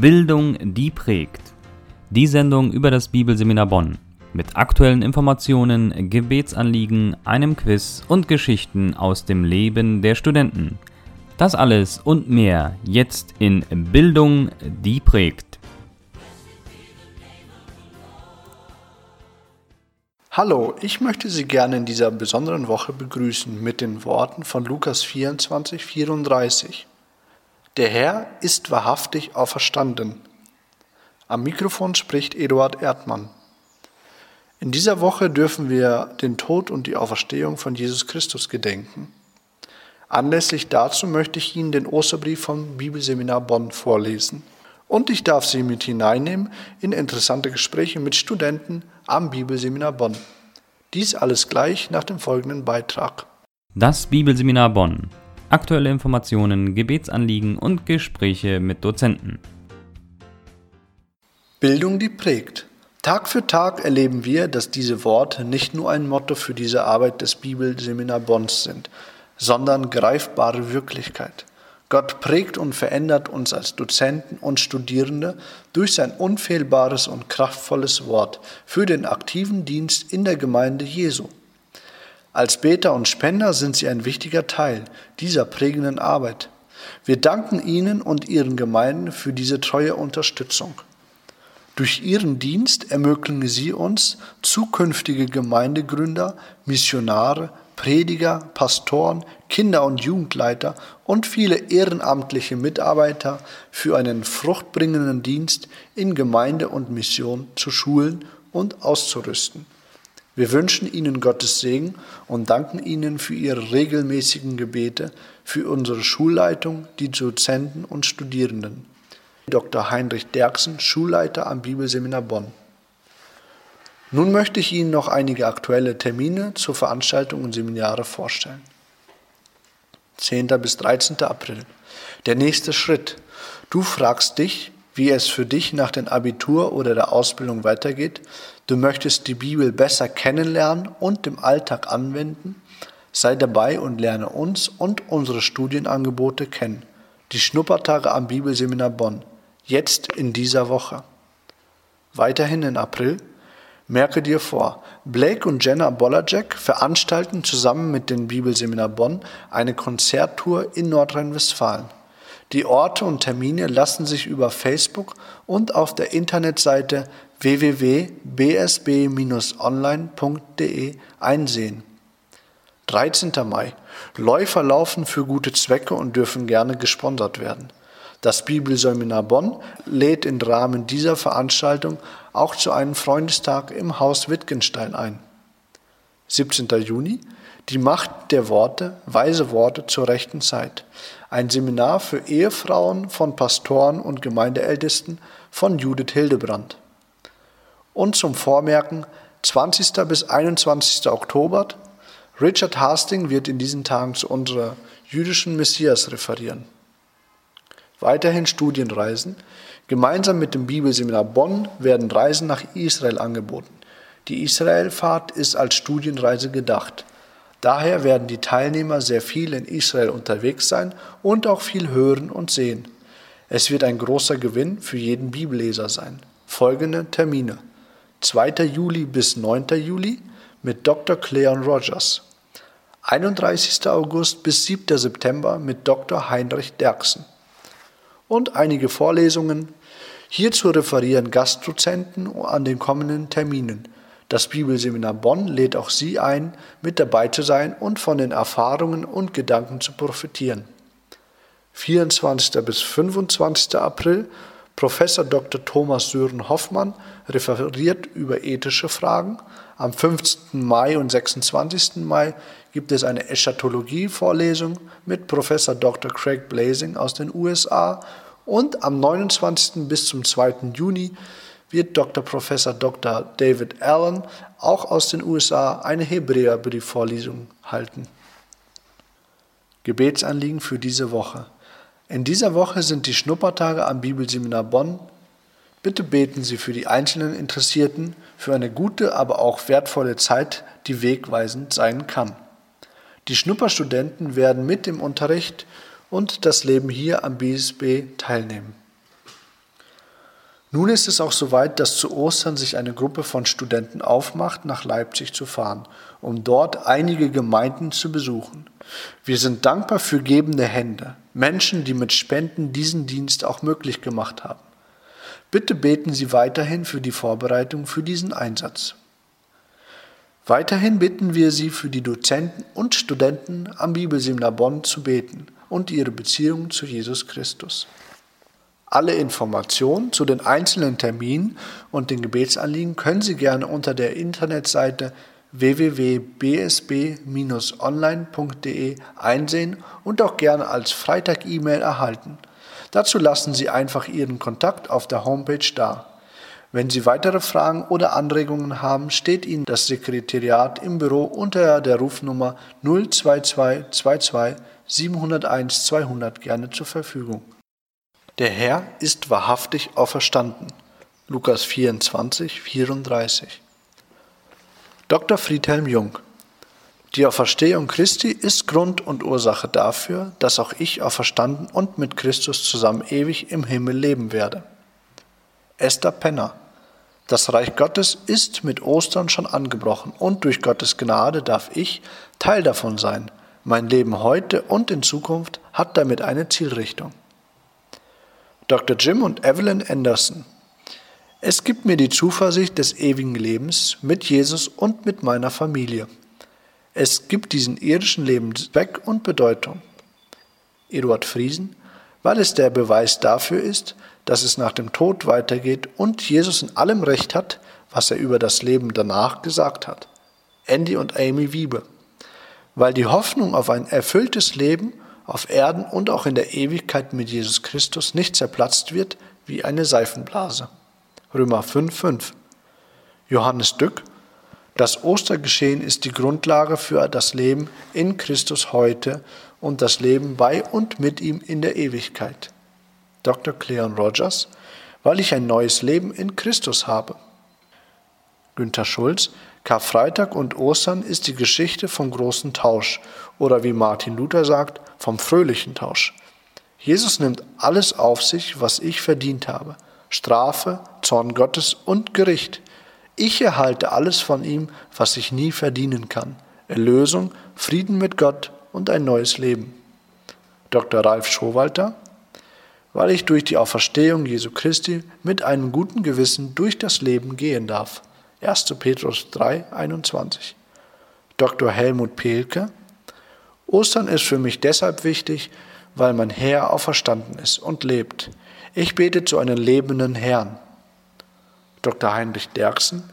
Bildung, die prägt. Die Sendung über das Bibelseminar Bonn. Mit aktuellen Informationen, Gebetsanliegen, einem Quiz und Geschichten aus dem Leben der Studenten. Das alles und mehr jetzt in Bildung, die prägt. Hallo, ich möchte Sie gerne in dieser besonderen Woche begrüßen mit den Worten von Lukas 24, 34. Der Herr ist wahrhaftig auferstanden. Am Mikrofon spricht Eduard Erdmann. In dieser Woche dürfen wir den Tod und die Auferstehung von Jesus Christus gedenken. Anlässlich dazu möchte ich Ihnen den Osterbrief vom Bibelseminar Bonn vorlesen. Und ich darf Sie mit hineinnehmen in interessante Gespräche mit Studenten am Bibelseminar Bonn. Dies alles gleich nach dem folgenden Beitrag. Das Bibelseminar Bonn aktuelle Informationen, Gebetsanliegen und Gespräche mit Dozenten. Bildung, die prägt. Tag für Tag erleben wir, dass diese Worte nicht nur ein Motto für diese Arbeit des Bibelseminar Bonns sind, sondern greifbare Wirklichkeit. Gott prägt und verändert uns als Dozenten und Studierende durch sein unfehlbares und kraftvolles Wort für den aktiven Dienst in der Gemeinde Jesu. Als Beter und Spender sind sie ein wichtiger Teil dieser prägenden Arbeit. Wir danken Ihnen und Ihren Gemeinden für diese treue Unterstützung. Durch Ihren Dienst ermöglichen Sie uns, zukünftige Gemeindegründer, Missionare, Prediger, Pastoren, Kinder- und Jugendleiter und viele ehrenamtliche Mitarbeiter für einen fruchtbringenden Dienst in Gemeinde und Mission zu schulen und auszurüsten. Wir wünschen Ihnen Gottes Segen und danken Ihnen für Ihre regelmäßigen Gebete, für unsere Schulleitung, die Dozenten und Studierenden. Dr. Heinrich Derksen, Schulleiter am Bibelseminar Bonn. Nun möchte ich Ihnen noch einige aktuelle Termine zur Veranstaltung und Seminare vorstellen. 10. bis 13. April. Der nächste Schritt. Du fragst dich, wie es für dich nach dem Abitur oder der Ausbildung weitergeht, du möchtest die Bibel besser kennenlernen und im Alltag anwenden, sei dabei und lerne uns und unsere Studienangebote kennen. Die Schnuppertage am Bibelseminar Bonn, jetzt in dieser Woche. Weiterhin in April, merke dir vor, Blake und Jenna Bollerjack veranstalten zusammen mit dem Bibelseminar Bonn eine Konzerttour in Nordrhein-Westfalen. Die Orte und Termine lassen sich über Facebook und auf der Internetseite www.bsb-online.de einsehen. 13. Mai. Läufer laufen für gute Zwecke und dürfen gerne gesponsert werden. Das Bibelseminar Bonn lädt im Rahmen dieser Veranstaltung auch zu einem Freundestag im Haus Wittgenstein ein. 17. Juni. Die Macht der Worte, weise Worte zur rechten Zeit ein Seminar für Ehefrauen von Pastoren und Gemeindeältesten von Judith Hildebrand. Und zum Vormerken 20. bis 21. Oktober. Richard Hastings wird in diesen Tagen zu unserer jüdischen Messias referieren. Weiterhin Studienreisen. Gemeinsam mit dem Bibelseminar Bonn werden Reisen nach Israel angeboten. Die Israelfahrt ist als Studienreise gedacht. Daher werden die Teilnehmer sehr viel in Israel unterwegs sein und auch viel hören und sehen. Es wird ein großer Gewinn für jeden Bibelleser sein. Folgende Termine. 2. Juli bis 9. Juli mit Dr. Cleon Rogers. 31. August bis 7. September mit Dr. Heinrich Derksen. Und einige Vorlesungen. Hierzu referieren Gastdozenten an den kommenden Terminen. Das Bibelseminar Bonn lädt auch Sie ein, mit dabei zu sein und von den Erfahrungen und Gedanken zu profitieren. 24. bis 25. April Professor Dr. Thomas Sören Hoffmann referiert über ethische Fragen. Am 15. Mai und 26. Mai gibt es eine Eschatologie-Vorlesung mit Professor Dr. Craig Blazing aus den USA und am 29. bis zum 2. Juni wird Dr. Professor Dr. David Allen auch aus den USA eine Hebräerbriefvorlesung halten. Gebetsanliegen für diese Woche. In dieser Woche sind die Schnuppertage am Bibelseminar Bonn. Bitte beten Sie für die einzelnen Interessierten für eine gute, aber auch wertvolle Zeit, die wegweisend sein kann. Die Schnupperstudenten werden mit dem Unterricht und das Leben hier am BSB teilnehmen. Nun ist es auch soweit, dass zu Ostern sich eine Gruppe von Studenten aufmacht, nach Leipzig zu fahren, um dort einige Gemeinden zu besuchen. Wir sind dankbar für gebende Hände, Menschen, die mit Spenden diesen Dienst auch möglich gemacht haben. Bitte beten Sie weiterhin für die Vorbereitung für diesen Einsatz. Weiterhin bitten wir Sie für die Dozenten und Studenten am Bibelseminar Bonn zu beten und ihre Beziehung zu Jesus Christus. Alle Informationen zu den einzelnen Terminen und den Gebetsanliegen können Sie gerne unter der Internetseite www.bsb-online.de einsehen und auch gerne als Freitag-E-Mail erhalten. Dazu lassen Sie einfach Ihren Kontakt auf der Homepage da. Wenn Sie weitere Fragen oder Anregungen haben, steht Ihnen das Sekretariat im Büro unter der Rufnummer 02222 701 200 gerne zur Verfügung. Der Herr ist wahrhaftig auferstanden. Lukas 24, 34. Dr. Friedhelm Jung Die Auferstehung Christi ist Grund und Ursache dafür, dass auch ich auferstanden und mit Christus zusammen ewig im Himmel leben werde. Esther Penner Das Reich Gottes ist mit Ostern schon angebrochen und durch Gottes Gnade darf ich Teil davon sein. Mein Leben heute und in Zukunft hat damit eine Zielrichtung. Dr. Jim und Evelyn Anderson. Es gibt mir die Zuversicht des ewigen Lebens mit Jesus und mit meiner Familie. Es gibt diesen irdischen Leben Zweck und Bedeutung. Eduard Friesen, weil es der Beweis dafür ist, dass es nach dem Tod weitergeht und Jesus in allem Recht hat, was er über das Leben danach gesagt hat. Andy und Amy Wiebe, weil die Hoffnung auf ein erfülltes Leben auf Erden und auch in der Ewigkeit mit Jesus Christus nicht zerplatzt wird wie eine Seifenblase. Römer 5,5. Johannes Dück. Das Ostergeschehen ist die Grundlage für das Leben in Christus heute und das Leben bei und mit ihm in der Ewigkeit. Dr. Cleon Rogers. Weil ich ein neues Leben in Christus habe. Günter Schulz. Karfreitag und Ostern ist die Geschichte vom großen Tausch oder wie Martin Luther sagt, vom fröhlichen Tausch. Jesus nimmt alles auf sich, was ich verdient habe. Strafe, Zorn Gottes und Gericht. Ich erhalte alles von ihm, was ich nie verdienen kann. Erlösung, Frieden mit Gott und ein neues Leben. Dr. Ralf Schowalter, weil ich durch die Auferstehung Jesu Christi mit einem guten Gewissen durch das Leben gehen darf. 1. Petrus 3, 21. Dr. Helmut Pehlke. Ostern ist für mich deshalb wichtig, weil mein Herr auferstanden ist und lebt. Ich bete zu einem lebenden Herrn. Dr. Heinrich Derksen.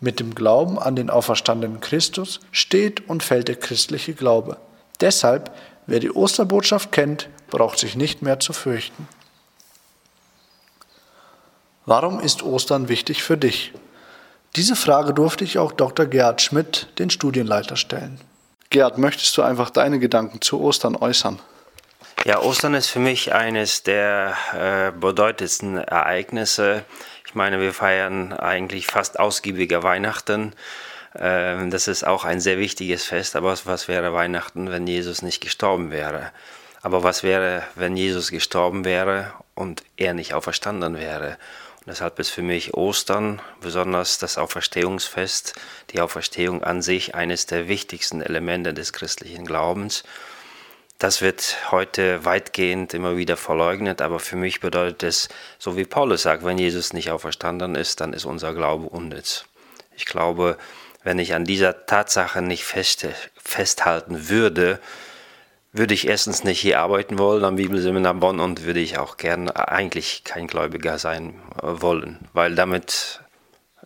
Mit dem Glauben an den auferstandenen Christus steht und fällt der christliche Glaube. Deshalb, wer die Osterbotschaft kennt, braucht sich nicht mehr zu fürchten. Warum ist Ostern wichtig für dich? Diese Frage durfte ich auch Dr. Gerhard Schmidt, den Studienleiter, stellen. Gerhard, möchtest du einfach deine Gedanken zu Ostern äußern? Ja, Ostern ist für mich eines der äh, bedeutendsten Ereignisse. Ich meine, wir feiern eigentlich fast ausgiebiger Weihnachten. Ähm, das ist auch ein sehr wichtiges Fest. Aber was wäre Weihnachten, wenn Jesus nicht gestorben wäre? Aber was wäre, wenn Jesus gestorben wäre und er nicht auferstanden wäre? Deshalb ist für mich Ostern, besonders das Auferstehungsfest, die Auferstehung an sich eines der wichtigsten Elemente des christlichen Glaubens. Das wird heute weitgehend immer wieder verleugnet, aber für mich bedeutet es, so wie Paulus sagt, wenn Jesus nicht auferstanden ist, dann ist unser Glaube unnütz. Ich glaube, wenn ich an dieser Tatsache nicht fest, festhalten würde, würde ich erstens nicht hier arbeiten wollen am Bibelseminar Bonn und würde ich auch gern eigentlich kein Gläubiger sein äh, wollen, weil damit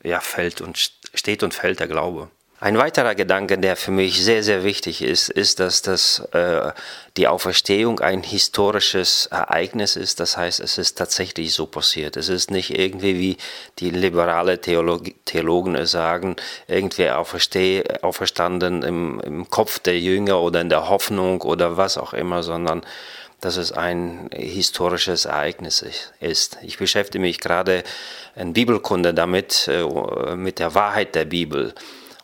ja fällt und steht und fällt der Glaube. Ein weiterer Gedanke, der für mich sehr, sehr wichtig ist, ist, dass das, äh, die Auferstehung ein historisches Ereignis ist. Das heißt, es ist tatsächlich so passiert. Es ist nicht irgendwie, wie die liberale Theolog Theologen sagen, irgendwie auferstanden im, im Kopf der Jünger oder in der Hoffnung oder was auch immer, sondern dass es ein historisches Ereignis ist. Ich beschäftige mich gerade in Bibelkunde damit, äh, mit der Wahrheit der Bibel.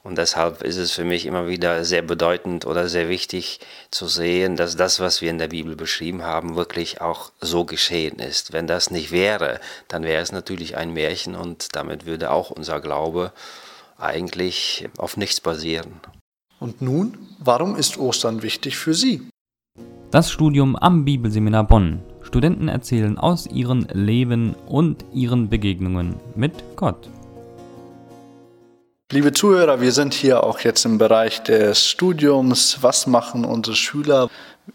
Und deshalb ist es für mich immer wieder sehr bedeutend oder sehr wichtig zu sehen, dass das, was wir in der Bibel beschrieben haben, wirklich auch so geschehen ist. Wenn das nicht wäre, dann wäre es natürlich ein Märchen und damit würde auch unser Glaube eigentlich auf nichts basieren. Und nun, warum ist Ostern wichtig für Sie? Das Studium am Bibelseminar Bonn. Studenten erzählen aus ihrem Leben und ihren Begegnungen mit Gott. Liebe Zuhörer, wir sind hier auch jetzt im Bereich des Studiums. Was machen unsere Schüler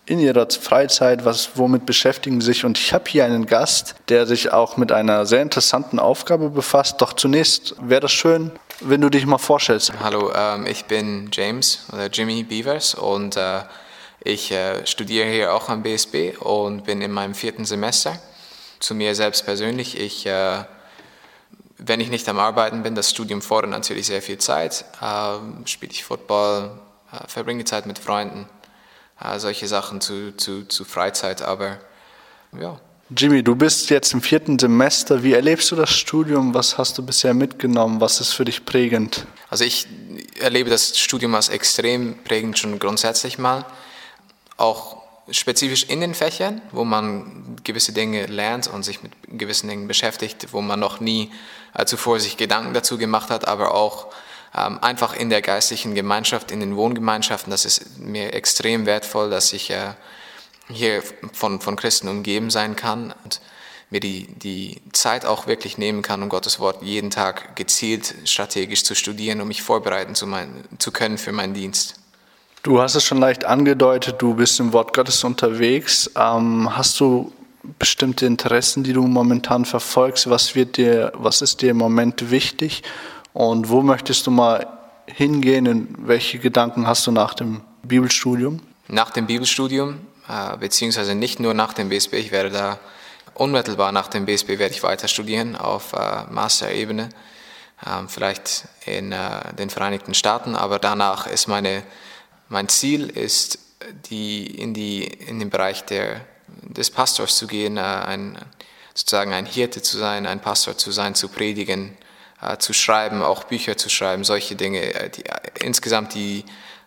in ihrer Freizeit? Was, womit beschäftigen sie sich? Und ich habe hier einen Gast, der sich auch mit einer sehr interessanten Aufgabe befasst. Doch zunächst wäre es schön, wenn du dich mal vorstellst. Hallo, ähm, ich bin James oder Jimmy Beavers und äh, ich äh, studiere hier auch am BSB und bin in meinem vierten Semester. Zu mir selbst persönlich, ich äh, wenn ich nicht am Arbeiten bin, das Studium fordert natürlich sehr viel Zeit. Ähm, spiele ich Football, äh, verbringe Zeit mit Freunden, äh, solche Sachen zu, zu, zu Freizeit, aber ja. Jimmy, du bist jetzt im vierten Semester. Wie erlebst du das Studium? Was hast du bisher mitgenommen? Was ist für dich prägend? Also ich erlebe das Studium als extrem prägend schon grundsätzlich mal. Auch spezifisch in den Fächern, wo man gewisse Dinge lernt und sich mit gewissen Dingen beschäftigt, wo man noch nie äh, zuvor sich Gedanken dazu gemacht hat, aber auch ähm, einfach in der geistlichen Gemeinschaft, in den Wohngemeinschaften. Das ist mir extrem wertvoll, dass ich äh, hier von, von Christen umgeben sein kann und mir die, die Zeit auch wirklich nehmen kann, um Gottes Wort jeden Tag gezielt strategisch zu studieren, um mich vorbereiten zu, mein, zu können für meinen Dienst. Du hast es schon leicht angedeutet, du bist im Wort Gottes unterwegs. Ähm, hast du bestimmte Interessen, die du momentan verfolgst? Was wird dir, was ist dir im Moment wichtig? Und wo möchtest du mal hingehen? Und welche Gedanken hast du nach dem Bibelstudium? Nach dem Bibelstudium, äh, beziehungsweise nicht nur nach dem BSB, ich werde da unmittelbar nach dem BSB werde ich weiter studieren auf äh, Master-Ebene, äh, vielleicht in äh, den Vereinigten Staaten, aber danach ist meine mein Ziel ist, die, in, die, in den Bereich der, des Pastors zu gehen, äh, ein, sozusagen ein Hirte zu sein, ein Pastor zu sein, zu predigen, äh, zu schreiben, auch Bücher zu schreiben, solche Dinge, äh, die, insgesamt die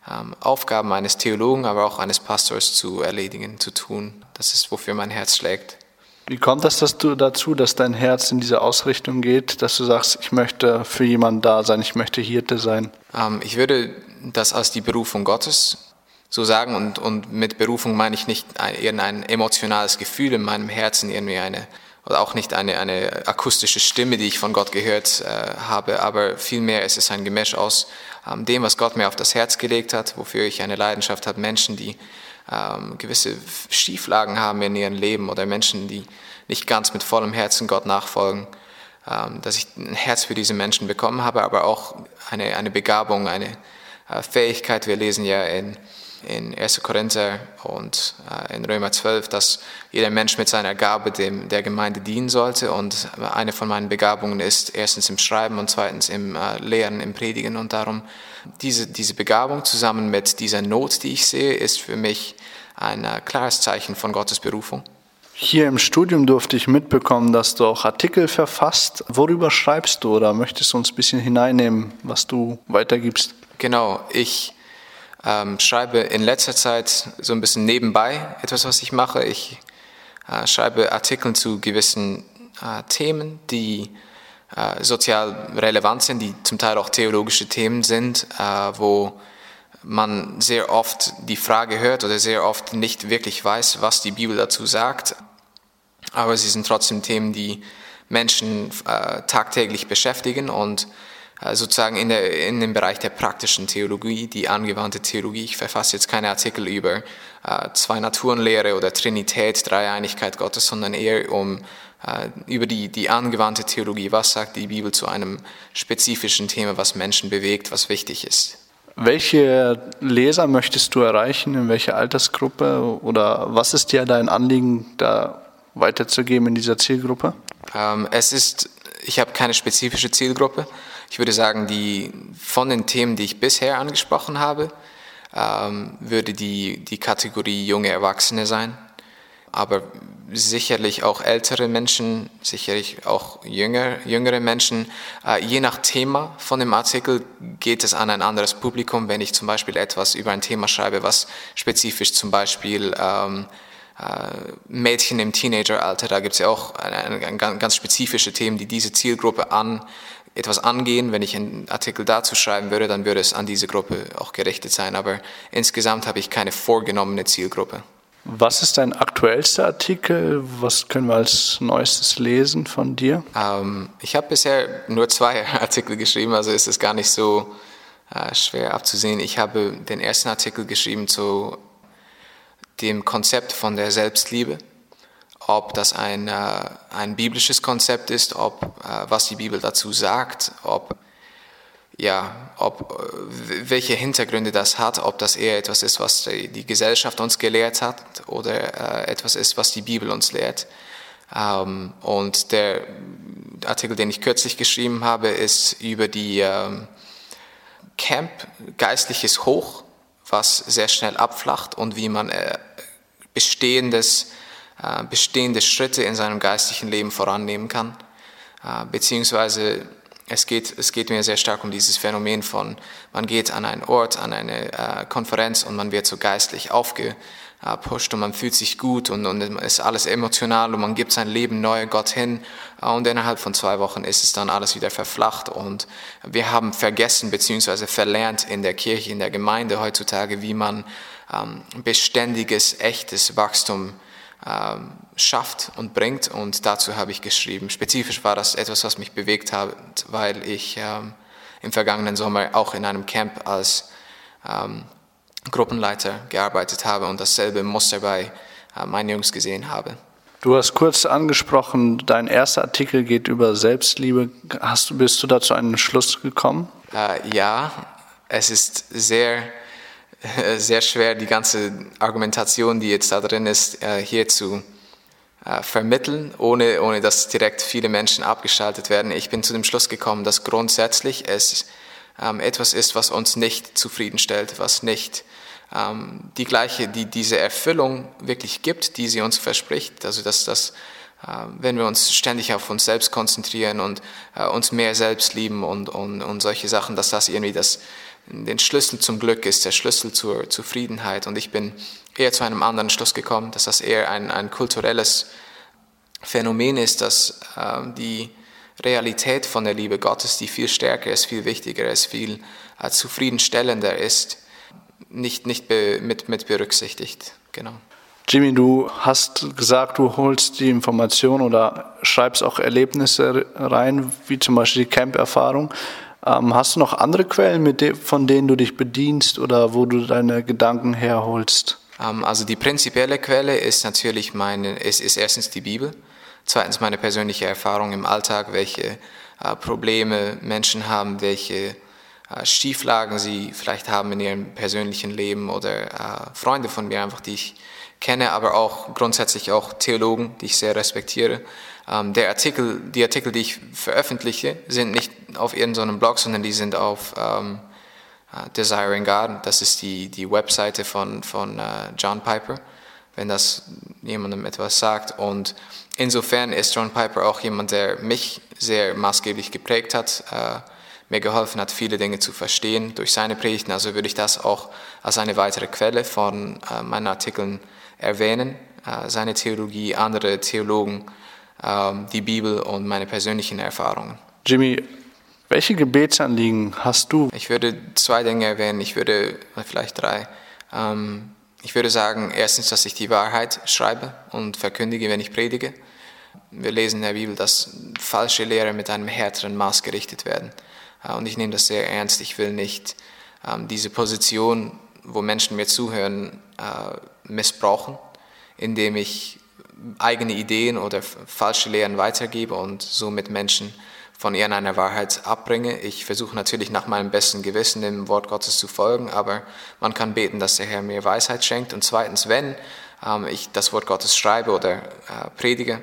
ähm, Aufgaben eines Theologen, aber auch eines Pastors zu erledigen, zu tun. Das ist, wofür mein Herz schlägt. Wie kommt das dass du dazu, dass dein Herz in diese Ausrichtung geht, dass du sagst, ich möchte für jemanden da sein, ich möchte Hirte sein? Ähm, ich würde das als die Berufung Gottes so sagen. Und, und mit Berufung meine ich nicht ein, irgendein emotionales Gefühl in meinem Herzen, irgendwie eine, oder auch nicht eine, eine akustische Stimme, die ich von Gott gehört äh, habe, aber vielmehr ist es ein Gemisch aus ähm, dem, was Gott mir auf das Herz gelegt hat, wofür ich eine Leidenschaft habe, Menschen, die ähm, gewisse Schieflagen haben in ihrem Leben oder Menschen, die nicht ganz mit vollem Herzen Gott nachfolgen, ähm, dass ich ein Herz für diese Menschen bekommen habe, aber auch eine, eine Begabung, eine Fähigkeit. Wir lesen ja in, in 1. Korinther und äh, in Römer 12, dass jeder Mensch mit seiner Gabe dem, der Gemeinde dienen sollte. Und eine von meinen Begabungen ist erstens im Schreiben und zweitens im äh, Lehren, im Predigen. Und darum, diese, diese Begabung zusammen mit dieser Not, die ich sehe, ist für mich ein klares Zeichen von Gottes Berufung. Hier im Studium durfte ich mitbekommen, dass du auch Artikel verfasst. Worüber schreibst du oder möchtest du uns ein bisschen hineinnehmen, was du weitergibst? Genau, ich ähm, schreibe in letzter Zeit so ein bisschen nebenbei etwas, was ich mache. Ich äh, schreibe Artikel zu gewissen äh, Themen, die äh, sozial relevant sind, die zum Teil auch theologische Themen sind, äh, wo man sehr oft die Frage hört oder sehr oft nicht wirklich weiß, was die Bibel dazu sagt. Aber sie sind trotzdem Themen, die Menschen äh, tagtäglich beschäftigen und sozusagen in, der, in dem Bereich der praktischen Theologie, die angewandte Theologie. Ich verfasse jetzt keine Artikel über äh, Zwei-Naturen-Lehre oder Trinität, Dreieinigkeit Gottes, sondern eher um äh, über die, die angewandte Theologie. Was sagt die Bibel zu einem spezifischen Thema, was Menschen bewegt, was wichtig ist? Welche Leser möchtest du erreichen? In welcher Altersgruppe? Oder was ist dir dein Anliegen, da weiterzugeben in dieser Zielgruppe? Ähm, es ist, ich habe keine spezifische Zielgruppe. Ich würde sagen, die, von den Themen, die ich bisher angesprochen habe, ähm, würde die, die Kategorie junge Erwachsene sein. Aber sicherlich auch ältere Menschen, sicherlich auch jünger, jüngere Menschen. Äh, je nach Thema von dem Artikel geht es an ein anderes Publikum. Wenn ich zum Beispiel etwas über ein Thema schreibe, was spezifisch zum Beispiel ähm, äh, Mädchen im Teenageralter, da gibt es ja auch eine, eine, ganz spezifische Themen, die diese Zielgruppe an etwas angehen. Wenn ich einen Artikel dazu schreiben würde, dann würde es an diese Gruppe auch gerichtet sein. Aber insgesamt habe ich keine vorgenommene Zielgruppe. Was ist dein aktuellster Artikel? Was können wir als neuestes lesen von dir? Ähm, ich habe bisher nur zwei Artikel geschrieben, also ist es gar nicht so äh, schwer abzusehen. Ich habe den ersten Artikel geschrieben zu dem Konzept von der Selbstliebe, ob das ein, äh, ein biblisches Konzept ist, ob äh, was die Bibel dazu sagt, ob ja, ob, äh, welche Hintergründe das hat, ob das eher etwas ist, was die Gesellschaft uns gelehrt hat oder etwas ist, was die Bibel uns lehrt. Ähm, und der Artikel, den ich kürzlich geschrieben habe, ist über die ähm, Camp Geistliches Hoch, was sehr schnell abflacht und wie man bestehendes, bestehende Schritte in seinem geistlichen Leben vorannehmen kann, äh, beziehungsweise es geht, es geht mir sehr stark um dieses Phänomen von, man geht an einen Ort, an eine äh, Konferenz und man wird so geistlich aufgepusht und man fühlt sich gut und, und ist alles emotional und man gibt sein Leben neu Gott hin äh, und innerhalb von zwei Wochen ist es dann alles wieder verflacht und wir haben vergessen bzw. verlernt in der Kirche, in der Gemeinde heutzutage, wie man ähm, beständiges, echtes Wachstum schafft und bringt. Und dazu habe ich geschrieben. Spezifisch war das etwas, was mich bewegt hat, weil ich ähm, im vergangenen Sommer auch in einem Camp als ähm, Gruppenleiter gearbeitet habe und dasselbe Muster bei äh, meinen Jungs gesehen habe. Du hast kurz angesprochen, dein erster Artikel geht über Selbstliebe. Hast, bist du da zu einem Schluss gekommen? Äh, ja, es ist sehr sehr schwer, die ganze Argumentation, die jetzt da drin ist, äh, hier zu äh, vermitteln, ohne, ohne dass direkt viele Menschen abgeschaltet werden. Ich bin zu dem Schluss gekommen, dass grundsätzlich es ähm, etwas ist, was uns nicht zufriedenstellt, was nicht ähm, die gleiche, die diese Erfüllung wirklich gibt, die sie uns verspricht. Also dass das äh, wenn wir uns ständig auf uns selbst konzentrieren und uns mehr selbst lieben und, und, und solche Sachen, dass das irgendwie das, den Schlüssel zum Glück ist, der Schlüssel zur Zufriedenheit. Und ich bin eher zu einem anderen Schluss gekommen, dass das eher ein, ein kulturelles Phänomen ist, dass äh, die Realität von der Liebe Gottes, die viel stärker ist, viel wichtiger ist, viel äh, zufriedenstellender ist, nicht, nicht be, mit, mit berücksichtigt. Genau. Jimmy, du hast gesagt, du holst die Information oder schreibst auch Erlebnisse rein, wie zum Beispiel die Camp-Erfahrung. Ähm, hast du noch andere Quellen, de von denen du dich bedienst oder wo du deine Gedanken herholst? Ähm, also die prinzipielle Quelle ist natürlich meine, ist, ist erstens die Bibel, zweitens meine persönliche Erfahrung im Alltag, welche äh, Probleme Menschen haben, welche äh, Schieflagen sie vielleicht haben in ihrem persönlichen Leben oder äh, Freunde von mir einfach, die ich kenne, aber auch grundsätzlich auch Theologen, die ich sehr respektiere. Ähm, der Artikel, die Artikel, die ich veröffentliche, sind nicht auf irgendeinem Blog, sondern die sind auf ähm, uh, Desiring God. Das ist die, die Webseite von, von uh, John Piper, wenn das jemandem etwas sagt. Und insofern ist John Piper auch jemand, der mich sehr maßgeblich geprägt hat, uh, mir geholfen hat, viele Dinge zu verstehen durch seine Predigten. Also würde ich das auch als eine weitere Quelle von meinen Artikeln erwähnen. seine Theologie, andere Theologen die Bibel und meine persönlichen Erfahrungen. Jimmy, welche Gebetsanliegen hast du? Ich würde zwei Dinge erwähnen, ich würde vielleicht drei. Ähm, ich würde sagen, erstens, dass ich die Wahrheit schreibe und verkündige, wenn ich predige. Wir lesen in der Bibel, dass falsche Lehre mit einem härteren Maß gerichtet werden. Äh, und ich nehme das sehr ernst. Ich will nicht ähm, diese Position, wo Menschen mir zuhören, äh, missbrauchen, indem ich eigene Ideen oder falsche Lehren weitergebe und somit Menschen von irgendeiner Wahrheit abbringe. Ich versuche natürlich nach meinem besten Gewissen dem Wort Gottes zu folgen, aber man kann beten, dass der Herr mir Weisheit schenkt. Und zweitens, wenn ähm, ich das Wort Gottes schreibe oder äh, predige,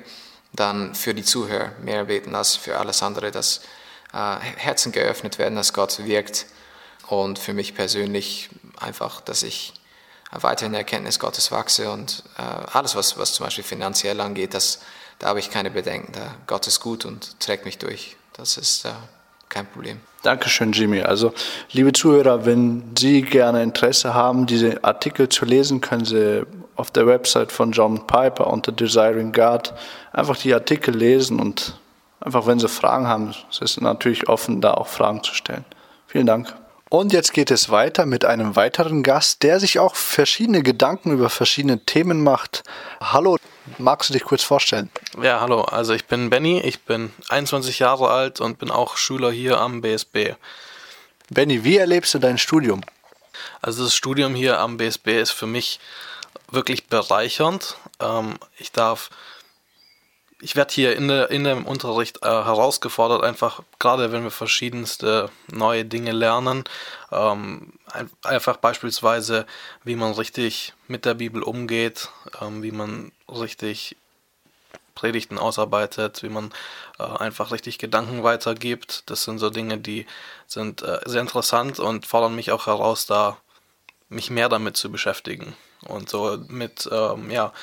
dann für die Zuhörer mehr beten als für alles andere, dass äh, Herzen geöffnet werden, dass Gott wirkt. Und für mich persönlich einfach, dass ich weiter in der Erkenntnis Gottes wachse und äh, alles, was, was zum Beispiel finanziell angeht, das, da habe ich keine Bedenken. Da, Gott ist gut und trägt mich durch. Das ist äh, kein Problem. Dankeschön, Jimmy. Also, liebe Zuhörer, wenn Sie gerne Interesse haben, diese Artikel zu lesen, können Sie auf der Website von John Piper unter Desiring God einfach die Artikel lesen und einfach, wenn Sie Fragen haben, es ist natürlich offen, da auch Fragen zu stellen. Vielen Dank. Und jetzt geht es weiter mit einem weiteren Gast, der sich auch verschiedene Gedanken über verschiedene Themen macht. Hallo, magst du dich kurz vorstellen? Ja, hallo, also ich bin Benny, ich bin 21 Jahre alt und bin auch Schüler hier am BSB. Benny, wie erlebst du dein Studium? Also das Studium hier am BSB ist für mich wirklich bereichernd. Ähm, ich darf ich werde hier in, der, in dem Unterricht äh, herausgefordert, einfach gerade wenn wir verschiedenste neue Dinge lernen, ähm, ein, einfach beispielsweise, wie man richtig mit der Bibel umgeht, ähm, wie man richtig Predigten ausarbeitet, wie man äh, einfach richtig Gedanken weitergibt. Das sind so Dinge, die sind äh, sehr interessant und fordern mich auch heraus, da mich mehr damit zu beschäftigen und so mit ähm, ja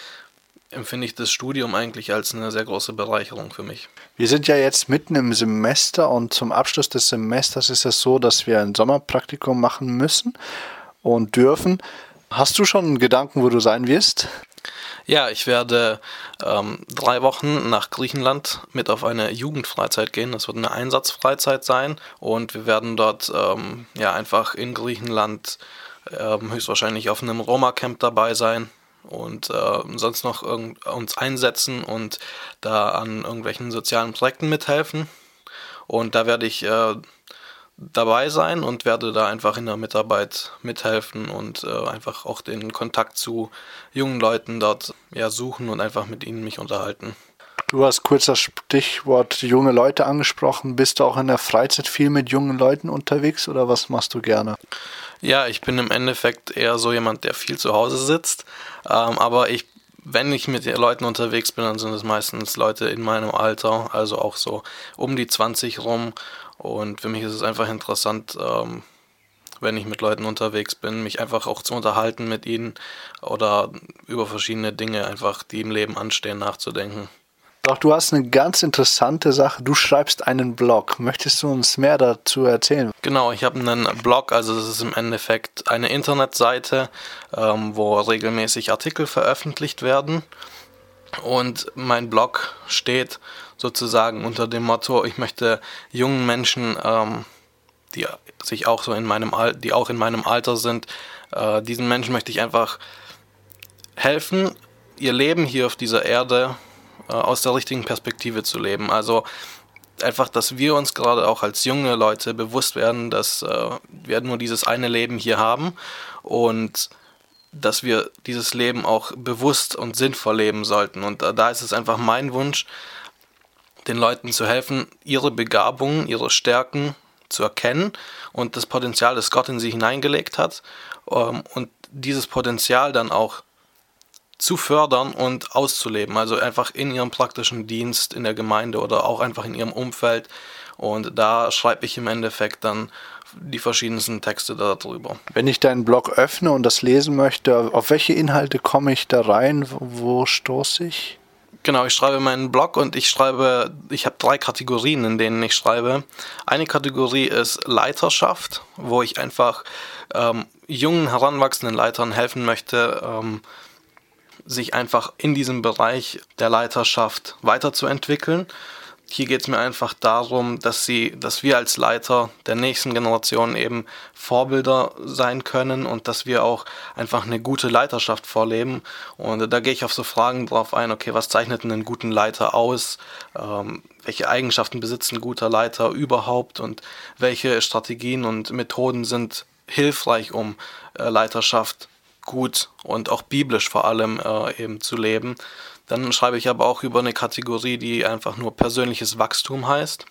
empfinde ich das Studium eigentlich als eine sehr große Bereicherung für mich. Wir sind ja jetzt mitten im Semester und zum Abschluss des Semesters ist es so, dass wir ein Sommerpraktikum machen müssen und dürfen. Hast du schon einen Gedanken, wo du sein wirst? Ja, ich werde ähm, drei Wochen nach Griechenland mit auf eine Jugendfreizeit gehen. Das wird eine Einsatzfreizeit sein und wir werden dort ähm, ja einfach in Griechenland ähm, höchstwahrscheinlich auf einem Roma-Camp dabei sein und äh, sonst noch uns einsetzen und da an irgendwelchen sozialen Projekten mithelfen. Und da werde ich äh, dabei sein und werde da einfach in der Mitarbeit mithelfen und äh, einfach auch den Kontakt zu jungen Leuten dort ja, suchen und einfach mit ihnen mich unterhalten. Du hast kurz das Stichwort junge Leute angesprochen. Bist du auch in der Freizeit viel mit jungen Leuten unterwegs oder was machst du gerne? Ja, ich bin im Endeffekt eher so jemand, der viel zu Hause sitzt. Ähm, aber ich, wenn ich mit Leuten unterwegs bin, dann sind es meistens Leute in meinem Alter, also auch so um die 20 rum. Und für mich ist es einfach interessant, ähm, wenn ich mit Leuten unterwegs bin, mich einfach auch zu unterhalten mit ihnen oder über verschiedene Dinge einfach, die im Leben anstehen, nachzudenken. Doch du hast eine ganz interessante Sache. Du schreibst einen Blog. Möchtest du uns mehr dazu erzählen? Genau, ich habe einen Blog, also das ist im Endeffekt eine Internetseite, ähm, wo regelmäßig Artikel veröffentlicht werden. Und mein Blog steht sozusagen unter dem Motto, ich möchte jungen Menschen, ähm, die sich auch so in meinem Al die auch in meinem Alter sind, äh, diesen Menschen möchte ich einfach helfen, ihr Leben hier auf dieser Erde aus der richtigen Perspektive zu leben. Also einfach, dass wir uns gerade auch als junge Leute bewusst werden, dass äh, wir nur dieses eine Leben hier haben und dass wir dieses Leben auch bewusst und sinnvoll leben sollten. Und äh, da ist es einfach mein Wunsch, den Leuten zu helfen, ihre Begabungen, ihre Stärken zu erkennen und das Potenzial, das Gott in sie hineingelegt hat ähm, und dieses Potenzial dann auch zu fördern und auszuleben. Also einfach in ihrem praktischen Dienst in der Gemeinde oder auch einfach in ihrem Umfeld. Und da schreibe ich im Endeffekt dann die verschiedensten Texte darüber. Wenn ich deinen Blog öffne und das lesen möchte, auf welche Inhalte komme ich da rein? Wo stoße ich? Genau, ich schreibe meinen Blog und ich schreibe, ich habe drei Kategorien, in denen ich schreibe. Eine Kategorie ist Leiterschaft, wo ich einfach ähm, jungen, heranwachsenden Leitern helfen möchte, ähm, sich einfach in diesem Bereich der Leiterschaft weiterzuentwickeln. Hier geht es mir einfach darum, dass sie, dass wir als Leiter der nächsten Generation eben Vorbilder sein können und dass wir auch einfach eine gute Leiterschaft vorleben. Und da gehe ich auf so Fragen drauf ein, okay, was zeichnet einen guten Leiter aus? Ähm, welche Eigenschaften besitzt ein guter Leiter überhaupt und welche Strategien und Methoden sind hilfreich, um äh, Leiterschaft gut und auch biblisch vor allem äh, eben zu leben. Dann schreibe ich aber auch über eine Kategorie, die einfach nur persönliches Wachstum heißt.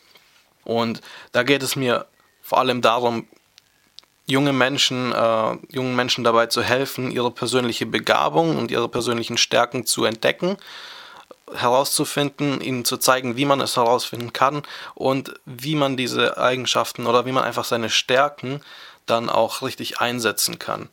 Und da geht es mir vor allem darum, junge Menschen, äh, jungen Menschen dabei zu helfen, ihre persönliche Begabung und ihre persönlichen Stärken zu entdecken, herauszufinden, ihnen zu zeigen, wie man es herausfinden kann und wie man diese Eigenschaften oder wie man einfach seine Stärken dann auch richtig einsetzen kann.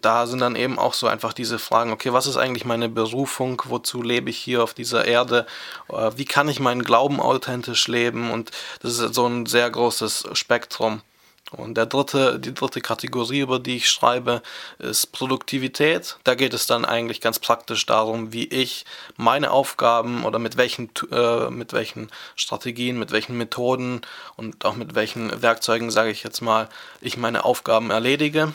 Da sind dann eben auch so einfach diese Fragen, okay, was ist eigentlich meine Berufung, wozu lebe ich hier auf dieser Erde, äh, wie kann ich meinen Glauben authentisch leben und das ist so ein sehr großes Spektrum. Und der dritte, die dritte Kategorie, über die ich schreibe, ist Produktivität. Da geht es dann eigentlich ganz praktisch darum, wie ich meine Aufgaben oder mit welchen, äh, mit welchen Strategien, mit welchen Methoden und auch mit welchen Werkzeugen, sage ich jetzt mal, ich meine Aufgaben erledige.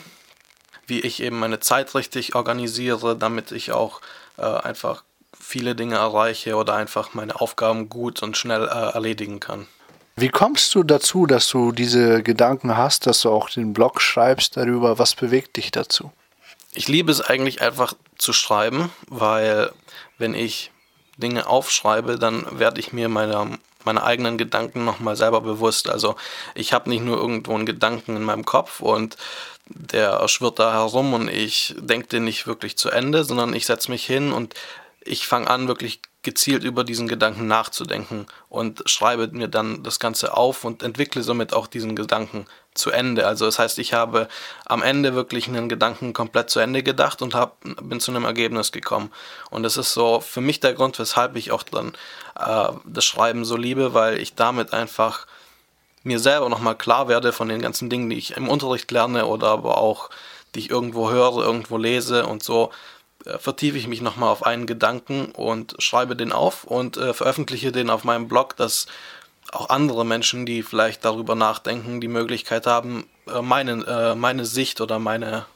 Wie ich eben meine Zeit richtig organisiere, damit ich auch äh, einfach viele Dinge erreiche oder einfach meine Aufgaben gut und schnell äh, erledigen kann. Wie kommst du dazu, dass du diese Gedanken hast, dass du auch den Blog schreibst darüber? Was bewegt dich dazu? Ich liebe es eigentlich einfach zu schreiben, weil wenn ich Dinge aufschreibe, dann werde ich mir meiner, meine eigenen Gedanken nochmal selber bewusst. Also ich habe nicht nur irgendwo einen Gedanken in meinem Kopf und der schwirrt da herum und ich denke den nicht wirklich zu Ende, sondern ich setze mich hin und ich fange an, wirklich gezielt über diesen Gedanken nachzudenken und schreibe mir dann das Ganze auf und entwickle somit auch diesen Gedanken zu Ende. Also das heißt, ich habe am Ende wirklich einen Gedanken komplett zu Ende gedacht und hab, bin zu einem Ergebnis gekommen. Und das ist so für mich der Grund, weshalb ich auch dann äh, das Schreiben so liebe, weil ich damit einfach mir selber nochmal klar werde von den ganzen Dingen, die ich im Unterricht lerne oder aber auch, die ich irgendwo höre, irgendwo lese und so äh, vertiefe ich mich nochmal auf einen Gedanken und schreibe den auf und äh, veröffentliche den auf meinem Blog, dass auch andere Menschen, die vielleicht darüber nachdenken, die Möglichkeit haben, äh, meine, äh, meine Sicht oder meine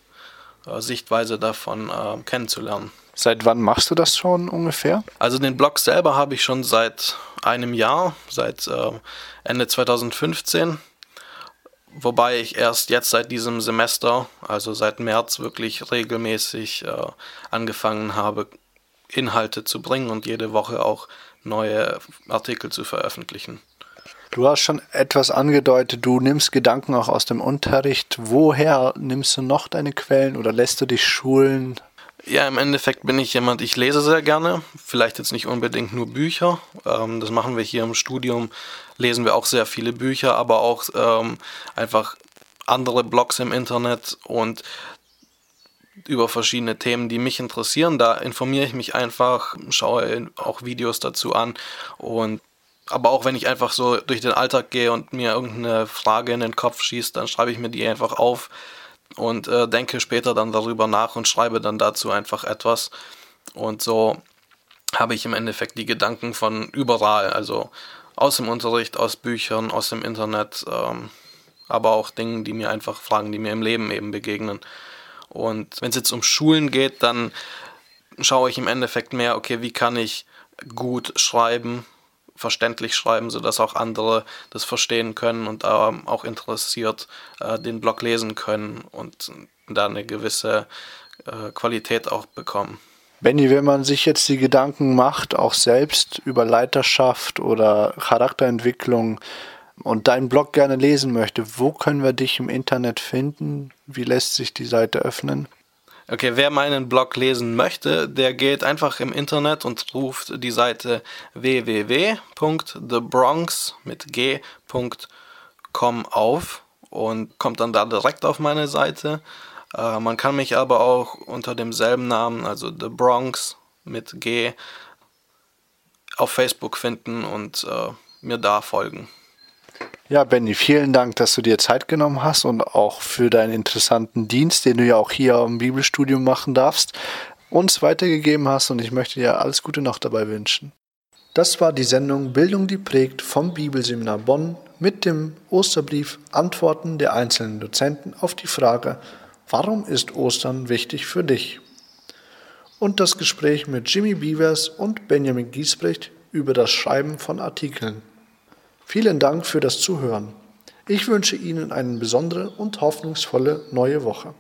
äh, Sichtweise davon kennenzulernen. Seit wann machst du das schon ungefähr? Also den Blog selber habe ich schon seit einem Jahr, seit Ende 2015 wobei ich erst jetzt seit diesem Semester, also seit März, wirklich regelmäßig äh, angefangen habe, Inhalte zu bringen und jede Woche auch neue Artikel zu veröffentlichen. Du hast schon etwas angedeutet, du nimmst Gedanken auch aus dem Unterricht. Woher nimmst du noch deine Quellen oder lässt du dich schulen? Ja, im Endeffekt bin ich jemand, ich lese sehr gerne. Vielleicht jetzt nicht unbedingt nur Bücher. Ähm, das machen wir hier im Studium. Lesen wir auch sehr viele Bücher, aber auch ähm, einfach andere Blogs im Internet und über verschiedene Themen, die mich interessieren. Da informiere ich mich einfach, schaue auch Videos dazu an und aber auch wenn ich einfach so durch den Alltag gehe und mir irgendeine Frage in den Kopf schießt, dann schreibe ich mir die einfach auf und äh, denke später dann darüber nach und schreibe dann dazu einfach etwas. Und so habe ich im Endeffekt die Gedanken von überall, also aus dem Unterricht, aus Büchern, aus dem Internet, ähm, aber auch Dingen, die mir einfach Fragen, die mir im Leben eben begegnen. Und wenn es jetzt um Schulen geht, dann schaue ich im Endeffekt mehr, okay, wie kann ich gut schreiben, verständlich schreiben, sodass auch andere das verstehen können und ähm, auch interessiert äh, den Blog lesen können und da eine gewisse äh, Qualität auch bekommen. Benny, wenn man sich jetzt die Gedanken macht, auch selbst über Leiterschaft oder Charakterentwicklung und deinen Blog gerne lesen möchte, wo können wir dich im Internet finden? Wie lässt sich die Seite öffnen? Okay, wer meinen Blog lesen möchte, der geht einfach im Internet und ruft die Seite www.thebronx mit g.com auf und kommt dann da direkt auf meine Seite. Äh, man kann mich aber auch unter demselben Namen, also The Bronx mit G, auf Facebook finden und äh, mir da folgen. Ja, Benny, vielen Dank, dass du dir Zeit genommen hast und auch für deinen interessanten Dienst, den du ja auch hier im Bibelstudium machen darfst, uns weitergegeben hast und ich möchte dir alles Gute noch dabei wünschen. Das war die Sendung Bildung, die prägt vom Bibelseminar Bonn mit dem Osterbrief Antworten der einzelnen Dozenten auf die Frage, warum ist Ostern wichtig für dich? Und das Gespräch mit Jimmy Beavers und Benjamin Giesbrecht über das Schreiben von Artikeln. Vielen Dank für das Zuhören. Ich wünsche Ihnen eine besondere und hoffnungsvolle neue Woche.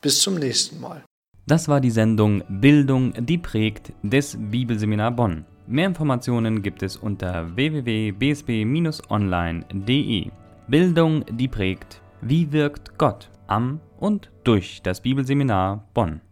Bis zum nächsten Mal. Das war die Sendung Bildung, die prägt des Bibelseminar Bonn. Mehr Informationen gibt es unter www.bsb-online.de. Bildung, die prägt. Wie wirkt Gott am und durch das Bibelseminar Bonn?